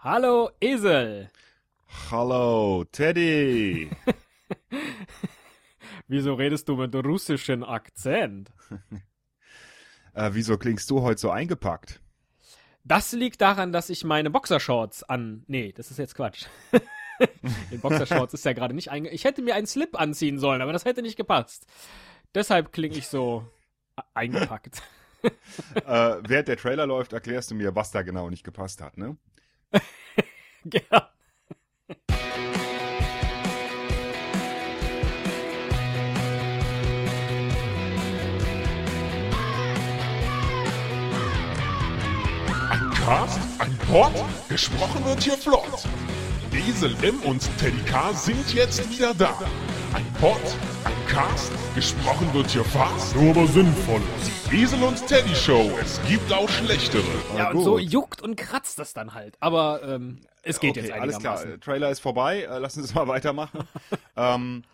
Hallo Esel. Hallo Teddy. Wieso redest du mit russischem Akzent? äh, wieso klingst du heute so eingepackt? Das liegt daran, dass ich meine Boxershorts an. Nee, das ist jetzt Quatsch. In Boxershorts ist ja gerade nicht einge. Ich hätte mir einen Slip anziehen sollen, aber das hätte nicht gepasst. Deshalb klinge ich so eingepackt. äh, während der Trailer läuft, erklärst du mir, was da genau nicht gepasst hat, ne? Ja. Ein Cast, ein Pod, gesprochen wird hier flott. Esel M und Teddy K sind jetzt wieder da. Ein Pod, ein Cast, gesprochen wird hier fast, nur aber sinnvoll. Esel und Teddy Show, es gibt auch schlechtere. Ja, und so juckt und kratzt das dann halt. Aber ähm, es geht okay, jetzt alles einigermaßen. klar. Trailer ist vorbei. Äh, lassen Sie es mal weitermachen. ähm,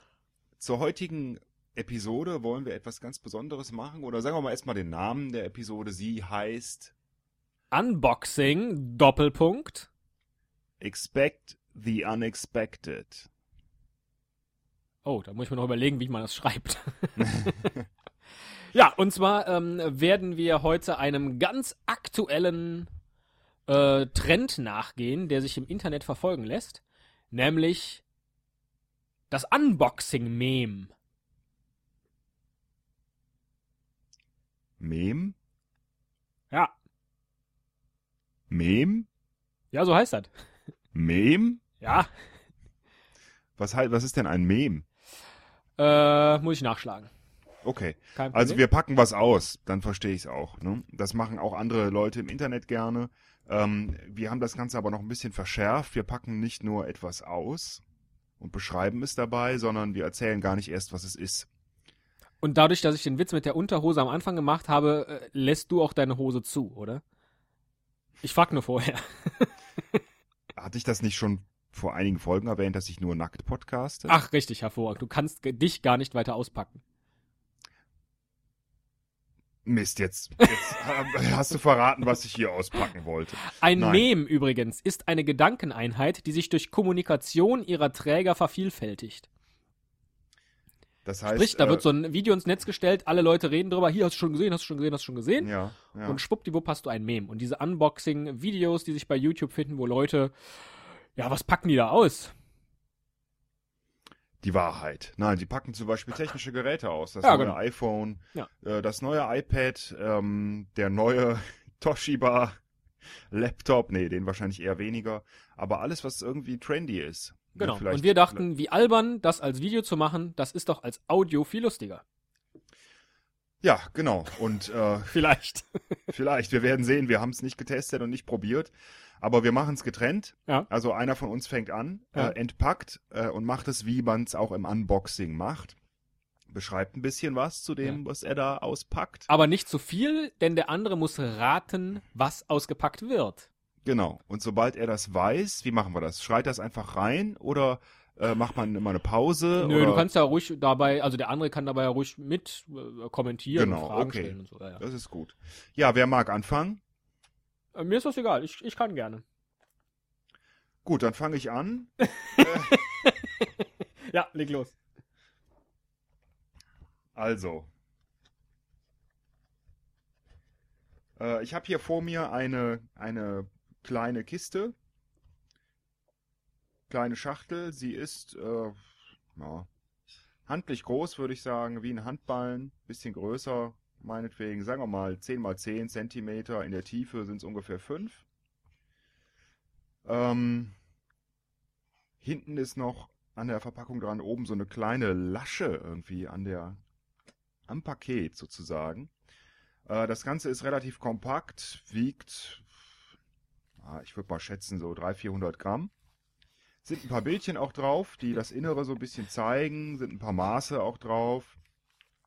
zur heutigen Episode wollen wir etwas ganz Besonderes machen. Oder sagen wir mal erstmal den Namen der Episode. Sie heißt Unboxing, Doppelpunkt. Expect the Unexpected. Oh, da muss ich mir noch überlegen, wie man das schreibt. ja, und zwar ähm, werden wir heute einem ganz aktuellen äh, Trend nachgehen, der sich im Internet verfolgen lässt, nämlich das Unboxing-Meme. Mem? Ja. Mem? Ja, so heißt das. Mem? Ja. Was, was ist denn ein Mem? Äh, muss ich nachschlagen. Okay. Also wir packen was aus, dann verstehe ich es auch. Ne? Das machen auch andere Leute im Internet gerne. Ähm, wir haben das Ganze aber noch ein bisschen verschärft. Wir packen nicht nur etwas aus und beschreiben es dabei, sondern wir erzählen gar nicht erst, was es ist. Und dadurch, dass ich den Witz mit der Unterhose am Anfang gemacht habe, äh, lässt du auch deine Hose zu, oder? Ich frag nur vorher. Hatte ich das nicht schon vor einigen Folgen erwähnt, dass ich nur nackt podcaste? Ach, richtig, hervorragend. Du kannst dich gar nicht weiter auspacken. Mist, jetzt, jetzt hast du verraten, was ich hier auspacken wollte. Ein Nein. Meme übrigens ist eine Gedankeneinheit, die sich durch Kommunikation ihrer Träger vervielfältigt. Das heißt, Sprich, da äh, wird so ein Video ins Netz gestellt, alle Leute reden drüber, hier hast du schon gesehen, hast du schon gesehen, hast du schon gesehen. ja, ja. Und schwuppdiwupp hast du ein Meme. Und diese Unboxing-Videos, die sich bei YouTube finden, wo Leute, ja, was packen die da aus? Die Wahrheit. Nein, sie packen zum Beispiel technische Geräte aus. Das Ja, neue genau. iPhone, Ja. äh, das neue iPad, ähm, der neue Toshiba Laptop, nee, den wahrscheinlich eher weniger. Aber alles, was irgendwie trendy ist. Ne, Genau. Und wir dachten, wie albern, das als Video zu machen, das ist doch als Audio viel lustiger. Ja, genau. Und äh, Vielleicht. vielleicht, wir werden sehen, wir haben es nicht getestet und nicht probiert. Aber wir machen es getrennt. Ja. Also einer von uns fängt an, Ja. äh, entpackt äh, und macht es, wie man es auch im Unboxing macht. Beschreibt ein bisschen was zu dem, was er da auspackt. Aber nicht zu viel, denn der andere muss raten, was ausgepackt wird. Genau. Und sobald er das weiß, wie machen wir das? Schreit das einfach rein oder äh, macht man immer eine Pause? Nö, oder? du kannst ja ruhig dabei, also der andere kann dabei ja ruhig mit äh, kommentieren Genau, und Fragen okay. stellen und so. Ja, ja. Das ist gut. Ja, wer mag anfangen? Äh, mir ist das egal, ich, ich kann gerne. Gut, dann fange ich an. Ja, leg los. Also. Äh, ich habe hier vor mir eine, eine kleine Kiste. Kleine Schachtel. Sie ist äh, ja, handlich groß, würde ich sagen, wie ein Handballen. Bisschen größer, meinetwegen. Sagen wir mal 10 mal 10 Zentimeter. In der Tiefe sind es ungefähr 5. Ähm, hinten ist noch an der Verpackung dran oben so eine kleine Lasche irgendwie an der am Paket sozusagen. Äh, das Ganze ist relativ kompakt, wiegt, ah, ich würde mal schätzen, so 300, 400 Gramm. Sind ein paar Bildchen auch drauf, die das Innere so ein bisschen zeigen, sind ein paar Maße auch drauf.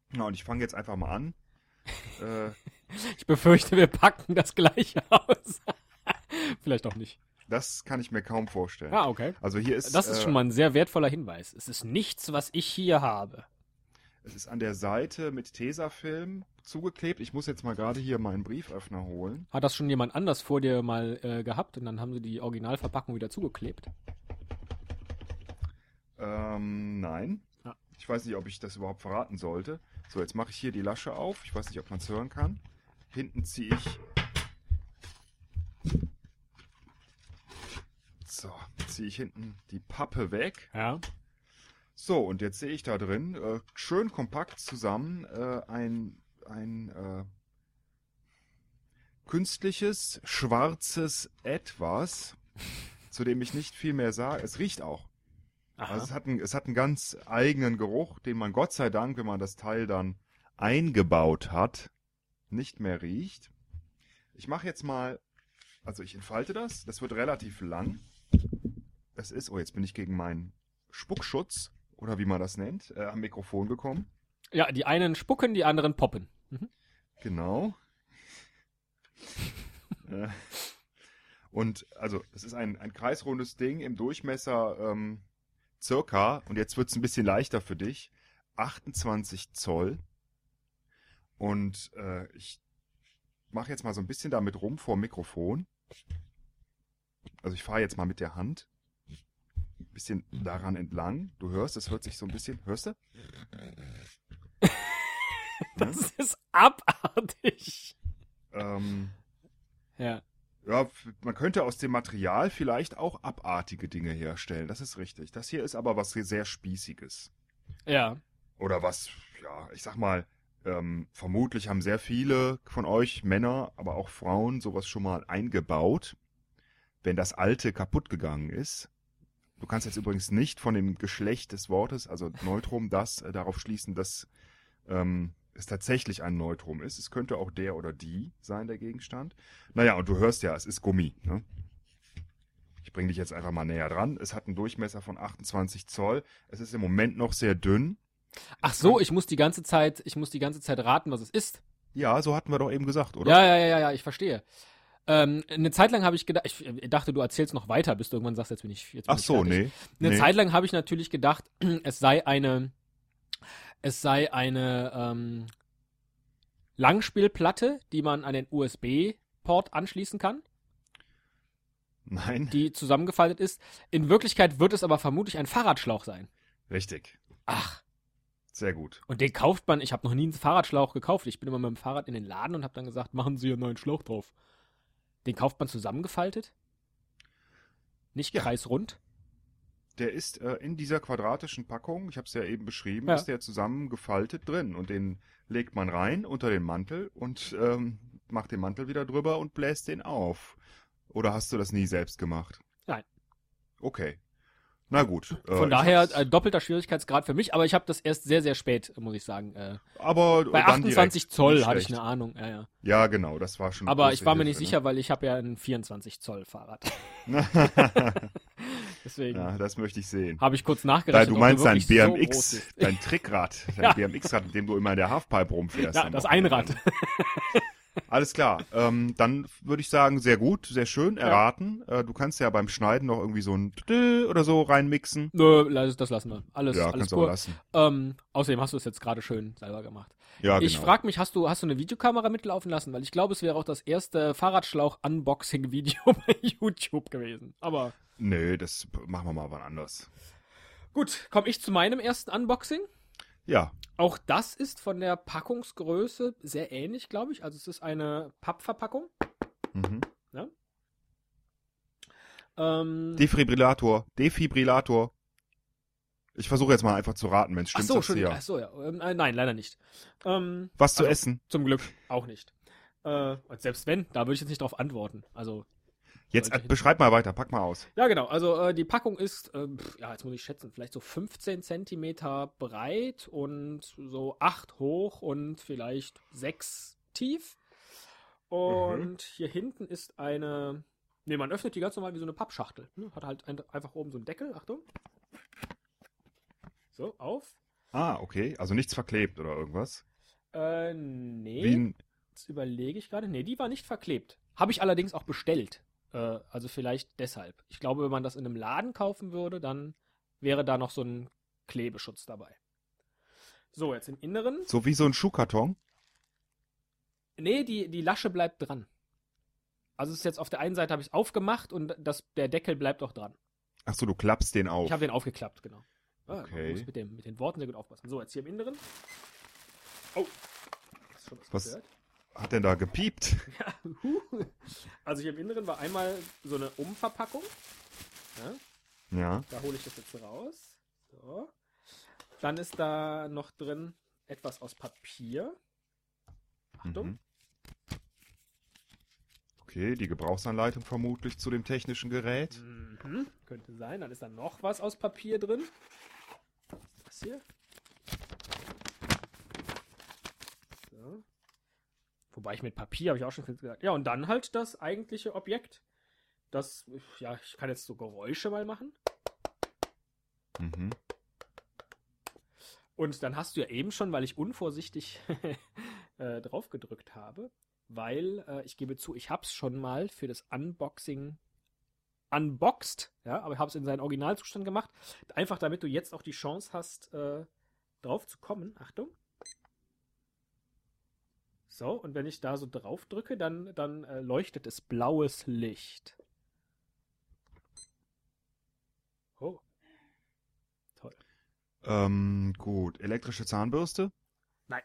Na, und ich fange jetzt einfach mal an. Äh, Ich befürchte, wir packen das gleiche aus. Vielleicht auch nicht. das kann ich mir kaum vorstellen. Ah, okay. Also hier ist, Das ist äh, schon mal ein sehr wertvoller Hinweis. Es ist nichts, was ich hier habe. es ist an der Seite mit Tesafilm zugeklebt. Ich muss jetzt mal gerade hier meinen Brieföffner holen. Hat das schon jemand anders vor dir mal äh, gehabt und dann haben sie die Originalverpackung wieder zugeklebt? Ähm, nein. Ja. Ich weiß nicht, ob ich das überhaupt verraten sollte. So, jetzt mache ich hier die Lasche auf. Ich weiß nicht, ob man es hören kann. Hinten ziehe ich. So, ziehe ich hinten die Pappe weg. Ja. So, und jetzt sehe ich da drin, äh, schön kompakt zusammen, äh, ein, ein äh, künstliches, schwarzes Etwas, zu dem ich nicht viel mehr sage. Es riecht auch. Aha. Also es hat, einen, es hat einen ganz eigenen Geruch, den man Gott sei Dank, wenn man das Teil dann eingebaut hat, nicht mehr riecht. Ich mache jetzt mal, also ich entfalte das, das wird relativ lang. Es ist, oh jetzt bin ich gegen meinen Spuckschutz, oder wie man das nennt, äh, am Mikrofon gekommen. ja, die einen spucken, die anderen poppen. Genau. Äh, und also, das ist ein, ein kreisrundes Ding im Durchmesser ähm, circa, und jetzt wird's ein bisschen leichter für dich, 28 Zoll. Und äh, ich mache jetzt mal so ein bisschen damit rum vor dem Mikrofon. Also ich fahre jetzt mal mit der Hand ein bisschen daran entlang. Du hörst, es hört sich so ein bisschen. Hörst du? Das ist abartig. Ähm, Ja. Ja, man könnte aus dem Material vielleicht auch abartige Dinge herstellen. Das ist richtig. Das hier ist aber was sehr Spießiges. Ja. Oder was, ja, ich sag mal, ähm, vermutlich haben sehr viele von euch Männer, aber auch Frauen sowas schon mal eingebaut, wenn das alte kaputt gegangen ist. Du kannst jetzt übrigens nicht von dem Geschlecht des Wortes, also Neutrum, das äh, darauf schließen, dass ähm, es tatsächlich ein Neutrum ist. Es könnte auch der oder die sein, der Gegenstand. Naja, und du hörst ja, es ist Gummi. Ne? Ich bringe dich jetzt einfach mal näher dran. Es hat einen Durchmesser von 28 Zoll. Es ist im Moment noch sehr dünn. Ach so, ich muss die ganze Zeit, ich muss die ganze Zeit raten, was es ist. Ja, so hatten wir doch eben gesagt, oder? Ja, ja, ja, ja, ich verstehe. Ähm, eine Zeit lang habe ich gedacht, ich dachte, du erzählst noch weiter, bis du irgendwann sagst, jetzt bin ich jetzt bin Ach ich so, fertig. nee. Eine nee. Zeit lang habe ich natürlich gedacht, es sei eine, es sei eine ähm, Langspielplatte, die man an den USB-Port anschließen kann, Nein, die zusammengefaltet ist. In Wirklichkeit wird es aber vermutlich ein Fahrradschlauch sein. richtig. Ach, Sehr gut. und den kauft man. Ich habe noch nie einen Fahrradschlauch gekauft. Ich bin immer mit dem Fahrrad in den Laden und habe dann gesagt, machen Sie einen neuen Schlauch drauf. Den kauft man zusammengefaltet? Nicht kreisrund? Der ist äh, in dieser quadratischen Packung, ich habe es ja eben beschrieben, Ja. ist der zusammengefaltet drin. Und den legt man rein unter den Mantel und ähm, macht den Mantel wieder drüber und bläst den auf. Oder hast du das nie selbst gemacht? Nein. Okay. Na gut. äh, Von ich daher äh, doppelter Schwierigkeitsgrad für mich, aber ich habe das erst sehr, sehr spät, muss ich sagen. Äh, aber bei dann 28 direkt. Zoll hatte ich eine Ahnung. Ja, ja. Ja, genau, das war schon. Aber ich war mir nicht Hilfe, sicher, weil ich habe ja ein 24 Zoll Fahrrad. Deswegen ja, das möchte ich sehen. habe ich kurz Da, nachgerechnet. du ob meinst dein so BMX, ist. dein Trickrad, dein Ja. BMX-Rad, mit dem du immer in der Halfpipe rumfährst. Ja, das. Einrad. Alles klar. Ähm, dann würde ich sagen, sehr gut, sehr schön, erraten. Äh, du kannst ja beim Schneiden noch irgendwie so ein oder so reinmixen. Nö, das lassen wir. Alles, ja, alles kannst du auch cool. lassen. Ähm, außerdem hast du es jetzt gerade schön selber gemacht. Ja, Ich genau. frage mich, hast du, hast du eine Videokamera mitlaufen lassen? Weil ich glaube, es wäre auch das erste Fahrradschlauch-Unboxing-Video bei YouTube gewesen. Aber Nee, das machen wir mal wann anders. gut, komme ich zu meinem ersten Unboxing. Ja, Auch das ist von der Packungsgröße sehr ähnlich, glaube ich. Also es ist eine Pappverpackung. mhm. Ähm, Defibrillator, Defibrillator. Ich versuche jetzt mal einfach zu raten, wenn es ach stimmt. so, sagst du schon, ja. ach so, ja. Ähm, äh, nein, leider nicht. Ähm, Was zu also- essen? zum Glück auch nicht. Äh, und selbst wenn, da würde ich jetzt nicht drauf antworten. Also Jetzt äh, beschreib mal weiter, pack mal aus. Ja, genau. Also äh, die Packung ist, pf, ja, jetzt muss ich schätzen, vielleicht so 15 Zentimeter breit und so 8 hoch und vielleicht 6 tief. Und hier hinten ist eine. Ne, man öffnet die ganz normal wie so eine Pappschachtel. Ne? Hat halt ein, einfach oben so einen Deckel. Achtung. So, auf. Ah, okay. Also nichts verklebt oder irgendwas. Äh, nee. Jetzt überlege ich gerade. Nee, die war nicht verklebt. Habe ich allerdings auch bestellt. Äh, also vielleicht deshalb. Ich glaube, wenn man das in einem Laden kaufen würde, dann wäre da noch so ein Klebeschutz dabei. So, jetzt im Inneren. so wie so ein Schuhkarton. Nee, die, die Lasche bleibt dran. Also es ist jetzt auf der einen Seite habe ich es aufgemacht und das, der Deckel bleibt auch dran. Ach so, du klappst den auf. Ich habe den aufgeklappt, genau. Ah, Okay. Muss mit, dem, mit den Worten sehr gut aufpassen. So, jetzt hier im Inneren. Oh. Hast schon was, Was? gehört? Hat denn da gepiept? Ja. Also hier im Inneren war einmal so eine Umverpackung. Ja, Ja. da hole ich das jetzt raus. So. Dann ist da noch drin etwas aus Papier. Achtung. Mhm. Okay, die Gebrauchsanleitung vermutlich zu dem technischen Gerät. Mhm. Könnte sein. Dann ist da noch was aus Papier drin. Was hier? So. Wobei ich mit Papier habe ich auch schon gesagt. Ja, und dann halt das eigentliche Objekt. Das, ja, ich kann jetzt so Geräusche mal machen. Mhm. Und dann hast du ja eben schon, weil ich unvorsichtig äh, drauf gedrückt habe, weil äh, ich gebe zu, ich hab's schon mal für das Unboxing unboxed, ja, aber ich habe es in seinen Originalzustand gemacht, einfach damit du jetzt auch die Chance hast, äh, drauf zu kommen. Achtung. So, und wenn ich da so drauf drücke, dann, dann äh, leuchtet es blaues Licht. Oh. Toll. Ähm, gut. Elektrische Zahnbürste? Nein.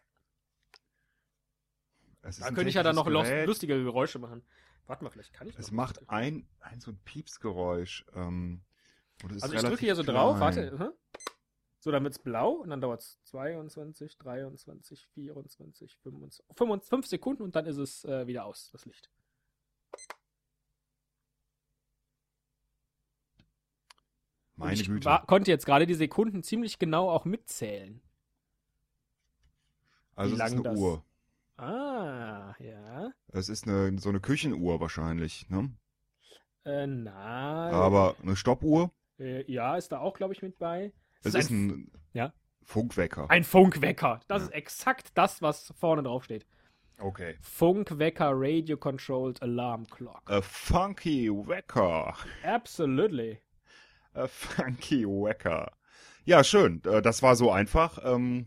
Es Da könnte ich ja dann noch Gerät. lustige Geräusche machen. Warte mal, vielleicht kann ich Es macht ein, ein so ein Piepsgeräusch. Ähm, Also ich drücke hier so drauf, klein. warte. aha. So, dann wird's blau und dann dauert es 22, 23, 24, 25, 5, 5 Sekunden und dann ist es äh, wieder aus, das Licht. Meine ich Güte. War, konnte jetzt gerade die Sekunden ziemlich genau auch mitzählen. also es ist eine das- Uhr. Ah, ja. Es ist eine, so eine Küchenuhr wahrscheinlich, ne? Äh, nein. Aber eine Stoppuhr? Äh, ja, ist da auch, glaube ich, mit bei. Es ist ein Ja? Funkwecker. ein Funkwecker. Das Ja. ist exakt das, was vorne drauf steht. Okay. Funkwecker Radio Controlled Alarm Clock. A funky Wecker. Absolutely. A funky Wecker. Ja, schön. Äh, Das war so einfach, ähm,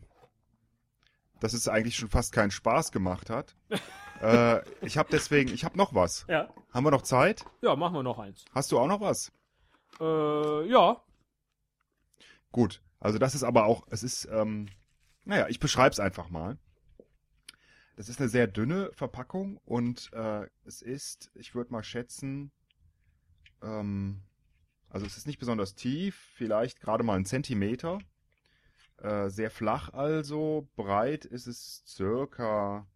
dass es eigentlich schon fast keinen Spaß gemacht hat. äh, ich habe deswegen, ich habe noch was. Ja. Haben wir noch Zeit? Ja, machen wir noch eins. Hast du auch noch was? Äh, ja. Gut. Also das ist aber auch, es ist, ähm, naja, ich beschreib's einfach mal. Das ist eine sehr dünne Verpackung und äh, es ist, ich würde mal schätzen, ähm, also es ist nicht besonders tief, vielleicht gerade mal einen Zentimeter. Äh, sehr flach also, breit ist es circa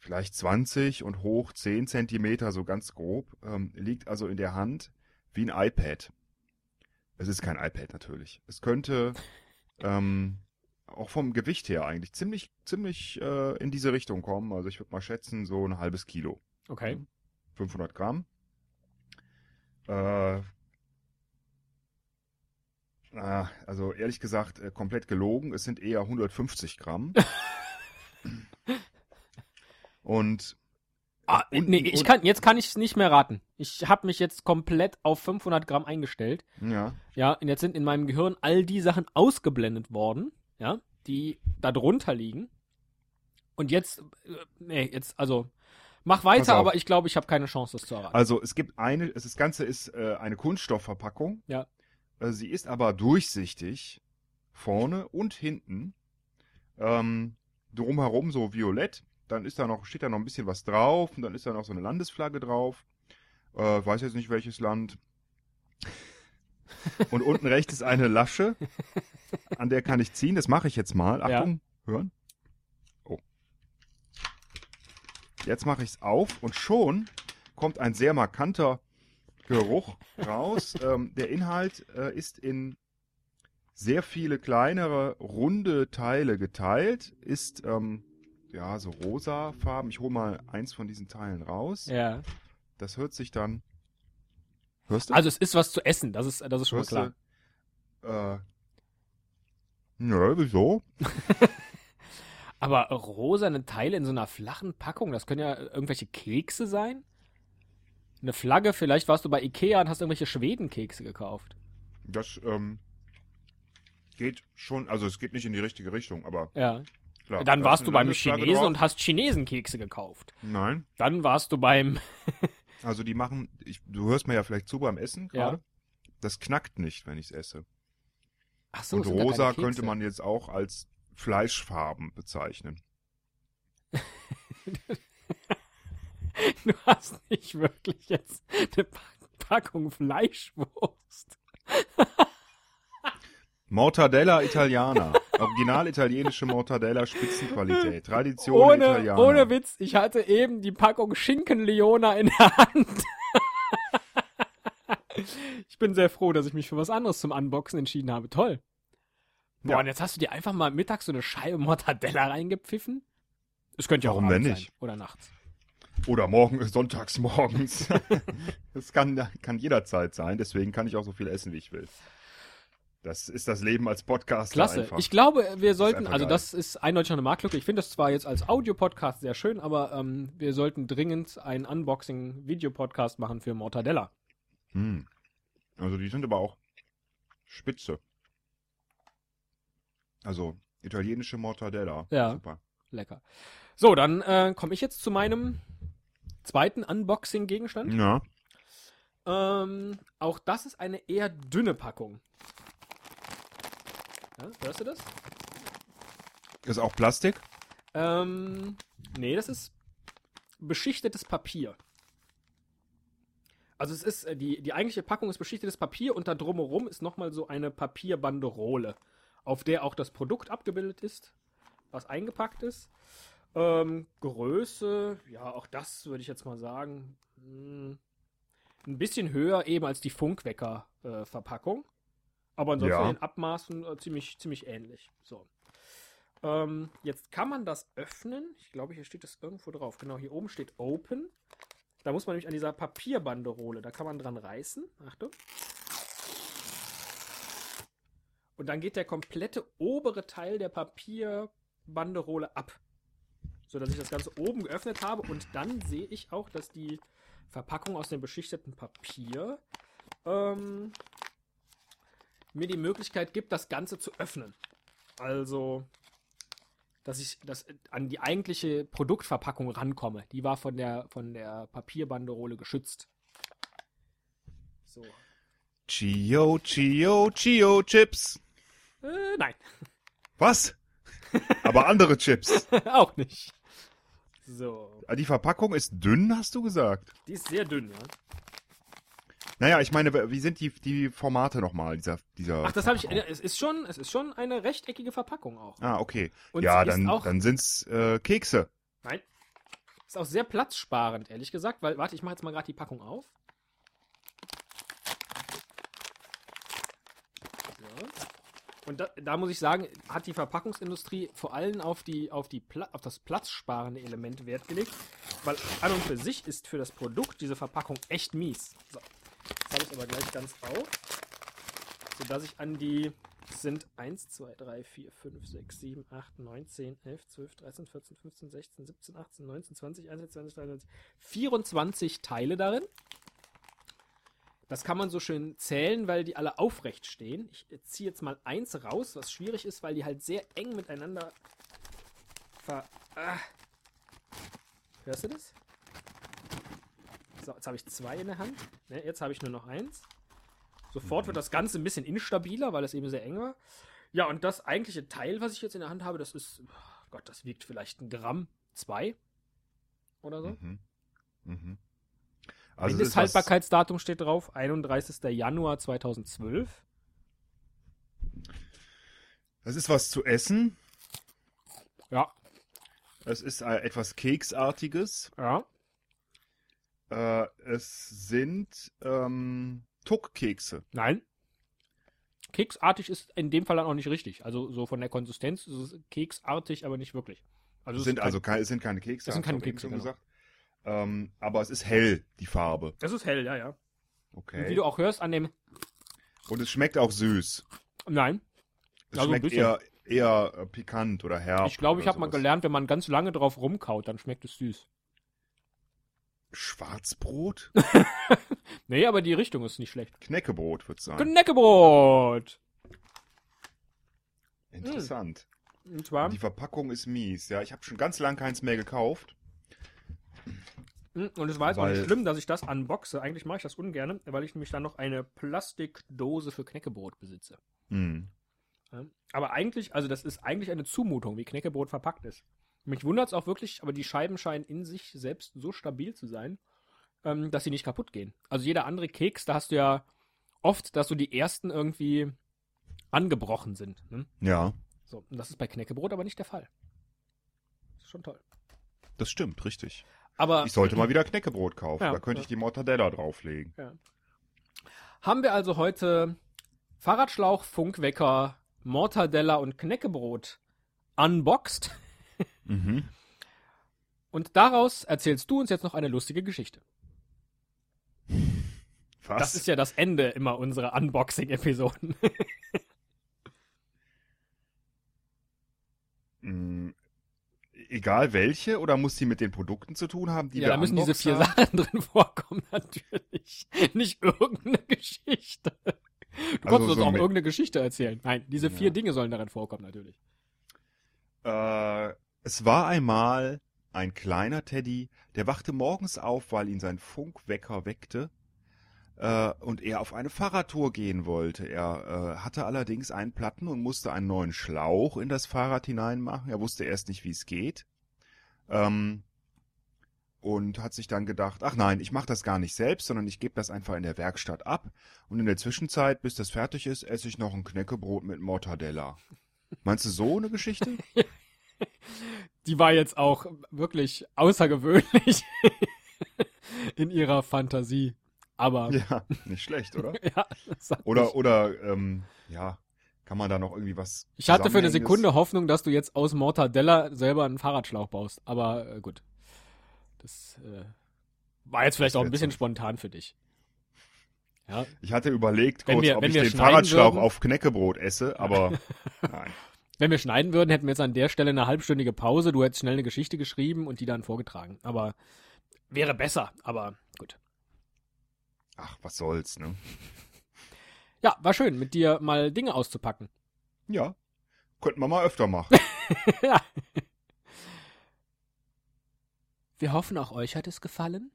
vielleicht 20 und hoch 10 Zentimeter, so ganz grob. Ähm, liegt also in der Hand wie ein iPad. Es ist kein iPad natürlich. Es könnte ähm, auch vom Gewicht her eigentlich ziemlich, ziemlich äh, in diese Richtung kommen. Also ich würde mal schätzen, so ein halbes Kilo. Okay. 500 Gramm. Äh, ah, also ehrlich gesagt, äh, komplett gelogen. Es sind eher 150 Gramm. Und Ah, Und- nee, ich kann, jetzt kann ich es nicht mehr raten. Ich habe mich jetzt komplett auf 500 Gramm eingestellt. ja, Ja, und jetzt sind in meinem Gehirn all die Sachen ausgeblendet worden, ja, die da drunter liegen. Und jetzt, äh, nee, jetzt, also, mach weiter, aber ich glaube, ich habe keine Chance, das zu erraten. also es gibt eine, es- das Ganze ist äh, eine Kunststoffverpackung. Ja. Äh, sie ist aber durchsichtig, vorne und hinten. Ähm, drumherum so violett. Dann ist da noch, steht da noch ein bisschen was drauf und dann ist da noch so eine Landesflagge drauf. Äh, weiß jetzt nicht welches Land. Und unten rechts ist eine Lasche, an der kann ich ziehen. Das mache ich jetzt mal. Ja. Achtung, hören. Oh. Jetzt mache ich es auf und schon kommt ein sehr markanter Geruch raus. ähm, der Inhalt äh, ist in sehr viele kleinere, runde Teile geteilt. Ist ähm, ja so rosa Farben. Ich hole mal eins von diesen Teilen raus. ja. Das hört sich dann. Hörst du? Also, es ist was zu essen, das ist, das ist schon mal hörst klar. du? Äh, nö, wieso? Aber rosane Teile in so einer flachen Packung, das können ja irgendwelche Kekse sein? Eine Flagge, vielleicht warst du bei Ikea und hast irgendwelche Schwedenkekse gekauft. Das ähm, geht schon, also es geht nicht in die richtige Richtung, aber Ja. Klar, Dann da warst du beim Chinesen drauf. und hast Chinesenkekse gekauft. Nein. Dann warst du beim. Also die machen, ich, du hörst mir ja vielleicht zu beim Essen Ja. gerade. Das knackt nicht, wenn ich es esse. Ach so, und rosa könnte man jetzt auch als Fleischfarben bezeichnen. Du hast nicht wirklich jetzt eine Pa- Packung Fleischwurst. Mortadella Italiana. Original italienische Mortadella Spitzenqualität. Tradition Ohne, Italiana. ohne Witz, ich hatte eben die Packung Schinken Leona in der Hand. ich bin sehr froh, dass ich mich für was anderes zum Unboxen entschieden habe. Toll. Boah, Ja. und jetzt hast du dir einfach mal mittags so eine Scheibe Mortadella reingepfiffen? Es könnte ja auch abends denn sein. nicht? Oder nachts. Oder morgen, sonntags morgens. das kann, kann jederzeit sein, deswegen kann ich auch so viel essen, wie ich will. Das ist das Leben als Podcaster Klasse. einfach. Ich glaube, wir sollten, also geil. das ist eindeutig eine Marktlücke. Ich finde das zwar jetzt als Audio-Podcast sehr schön, aber ähm, wir sollten dringend einen Unboxing-Video-Podcast machen für Mortadella. Hm. Also die sind aber auch spitze. Also italienische Mortadella. Ja. Super. Lecker. So, dann äh, komme ich jetzt zu meinem zweiten Unboxing-Gegenstand. Ja. Ähm, auch das ist eine eher dünne Packung. Ja, hörst du das? Ist auch Plastik? Ähm, nee, das ist beschichtetes Papier. Also es ist, äh, die, die eigentliche Packung ist beschichtetes Papier und da drumherum ist nochmal so eine Papierbanderole, auf der auch das Produkt abgebildet ist, was eingepackt ist. Ähm, Größe, ja, auch das würde ich jetzt mal sagen, mh, ein bisschen höher eben als die Funkwecker-Verpackung. Aber ansonsten Ja. in den Abmaßen äh, ziemlich, ziemlich ähnlich. So. Ähm, jetzt kann man das öffnen. Ich glaube, hier steht das irgendwo drauf. Genau, hier oben steht Open. Da muss man nämlich an dieser Papierbanderole, da kann man dran reißen. Achtung. Und dann geht der komplette obere Teil der Papierbanderole ab. So dass ich das Ganze oben geöffnet habe und dann sehe ich auch, dass die Verpackung aus dem beschichteten Papier ähm, mir die Möglichkeit gibt, das Ganze zu öffnen. Also, dass ich das an die eigentliche Produktverpackung rankomme. Die war von der, von der Papierbanderole geschützt. So. Chio, Chio, Chio Chips. Äh, nein, Was? Aber andere Chips. auch nicht. So. Die Verpackung ist dünn, hast du gesagt? Die ist sehr dünn, ja. Naja, ich meine, wie sind die, die Formate nochmal dieser, dieser Ach, das habe ich. Es ist schon, es ist schon eine rechteckige Verpackung auch. Ah, okay. Und ja, dann, auch- dann sind's äh, Kekse. Nein. Ist auch sehr platzsparend, ehrlich gesagt, weil, warte, ich mache jetzt mal gerade die Packung auf. So. Und da, da muss ich sagen, hat die Verpackungsindustrie vor allem auf, die, auf, die Pla auf das platzsparende Element Wert gelegt, weil an und für sich ist für das Produkt diese Verpackung echt mies. So. Habe ich aber gleich ganz auf, sodass ich an die es sind 1, 2, 3, 4, 5, 6, 7, 8, 9, 10, 11, 12, 13, 14, 15, 16, 17, 18, 19, 20, 21, 22, 23, 24 Teile darin. Das kann man so schön zählen, weil die alle aufrecht stehen. Ich ziehe jetzt mal eins raus, was schwierig ist, weil die halt sehr eng miteinander ver... Ah. Hörst du das? So, jetzt habe ich zwei in der Hand. Ne, jetzt habe ich nur noch eins. Sofort wird das Ganze ein bisschen instabiler, weil es eben sehr eng war. Ja, und das eigentliche Teil, was ich jetzt in der Hand habe, das ist, oh Gott, das wiegt vielleicht ein Gramm, zwei oder so. Mhm. Mhm. Also Mindesthaltbarkeitsdatum steht drauf, 31. Januar 2012. das ist was zu essen. Ja, Es ist äh, etwas Keksartiges. ja. Äh, es sind ähm, Tuckkekse. Nein. Keksartig ist in dem Fall dann auch nicht richtig. Also so von der Konsistenz ist es keksartig, aber nicht wirklich. Also Es es sind kein- also keine, es sind keine Kekse. Es sind keine Kekse, genau. gesagt. Ähm, aber es ist hell, die Farbe. Das ist hell, ja, ja. Und Okay. wie du auch hörst an dem. Und es schmeckt auch süß. Nein. Es Also schmeckt eher, eher äh, pikant oder herb. Ich glaube, ich habe mal gelernt, wenn man ganz lange drauf rumkaut, dann schmeckt es süß. Schwarzbrot? Nee, aber die Richtung ist nicht schlecht. Knäckebrot wird sein. Knäckebrot! Interessant. Und zwar, Die Verpackung ist mies. Ja, ich habe schon ganz lang keins mehr gekauft. Hm, und es war jetzt auch Weil- nicht schlimm, dass ich das unboxe. Eigentlich mache ich das ungern, weil ich nämlich dann noch eine Plastikdose für Knäckebrot besitze. Hm. Ja. Aber eigentlich, also das ist eigentlich eine Zumutung, wie Knäckebrot verpackt ist. Mich wundert es auch wirklich, aber die Scheiben scheinen in sich selbst so stabil zu sein, ähm, dass sie nicht kaputt gehen. Also jeder andere Keks, da hast du ja oft, dass so die ersten irgendwie angebrochen sind. Ne? Ja, So, und das ist bei Knäckebrot aber nicht der Fall. Das ist schon toll. das stimmt, richtig. Aber Ich sollte mal wieder Knäckebrot kaufen. Ja, da könnte ja. ich die Mortadella drauflegen. haben wir also heute Fahrradschlauch, Funkwecker, Mortadella und Knäckebrot unboxed. Mhm. Und daraus erzählst du uns jetzt noch eine lustige Geschichte. Was? Das ist ja das Ende immer unserer Unboxing-Episoden. Hm, Egal welche, oder muss die mit den Produkten zu tun haben, die ja, wir da müssen diese vier haben? Sachen drin vorkommen, natürlich. Nicht irgendeine Geschichte. Du Also konntest uns so auch irgendeine Geschichte erzählen. Nein, diese vier Ja. Dinge sollen darin vorkommen, natürlich. Äh, es war einmal ein kleiner Teddy, der wachte morgens auf, weil ihn sein Funkwecker weckte äh, und er auf eine Fahrradtour gehen wollte. Er äh, hatte allerdings einen Platten und musste einen neuen Schlauch in das Fahrrad hineinmachen. Er wusste erst nicht, wie es geht. Ähm, und hat sich dann gedacht, ach nein, ich mache das gar nicht selbst, sondern ich gebe das einfach in der Werkstatt ab. Und in der Zwischenzeit, bis das fertig ist, esse ich noch ein Knäckebrot mit Mortadella. Meinst du so eine Geschichte? Die war jetzt auch wirklich außergewöhnlich in ihrer Fantasie. Aber ja, Ja, nicht schlecht, oder? das hat mich- Oder, oder, ähm, ja, kann man da noch irgendwie was. Ich hatte für eine Sekunde Hoffnung, dass du jetzt aus Mortadella selber einen Fahrradschlauch baust. Aber äh, gut. Das äh, war jetzt vielleicht auch ein bisschen zu- spontan für dich. Ja, Ich hatte überlegt, kurz, wir- ob ich den Fahrradschlauch würden- auf Knäckebrot esse, aber nein. Wenn wir schneiden würden, hätten wir jetzt an der Stelle eine halbstündige Pause. Du hättest schnell eine Geschichte geschrieben und die dann vorgetragen. Aber wäre besser. Aber gut. Ach, was soll's, ne? Ja, war schön, mit dir mal Dinge auszupacken. Ja, könnten wir mal öfter machen. ja. Wir hoffen, auch euch hat es gefallen.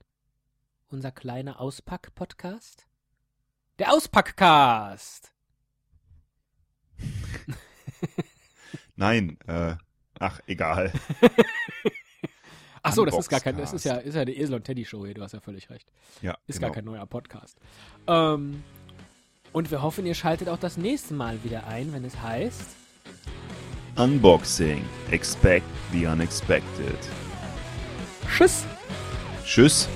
Unser kleiner Auspack-Podcast. Der Auspackcast! Nein, äh, ach, egal. Ach so, das ist gar kein, das ist ja, ist ja eine Esel und Teddy Show hier, du hast ja völlig recht. Ja, Ist genau. gar kein neuer Podcast. Ähm, und wir hoffen, ihr schaltet auch das nächste Mal wieder ein, wenn es heißt. Unboxing. Expect the unexpected. Tschüss! Tschüss.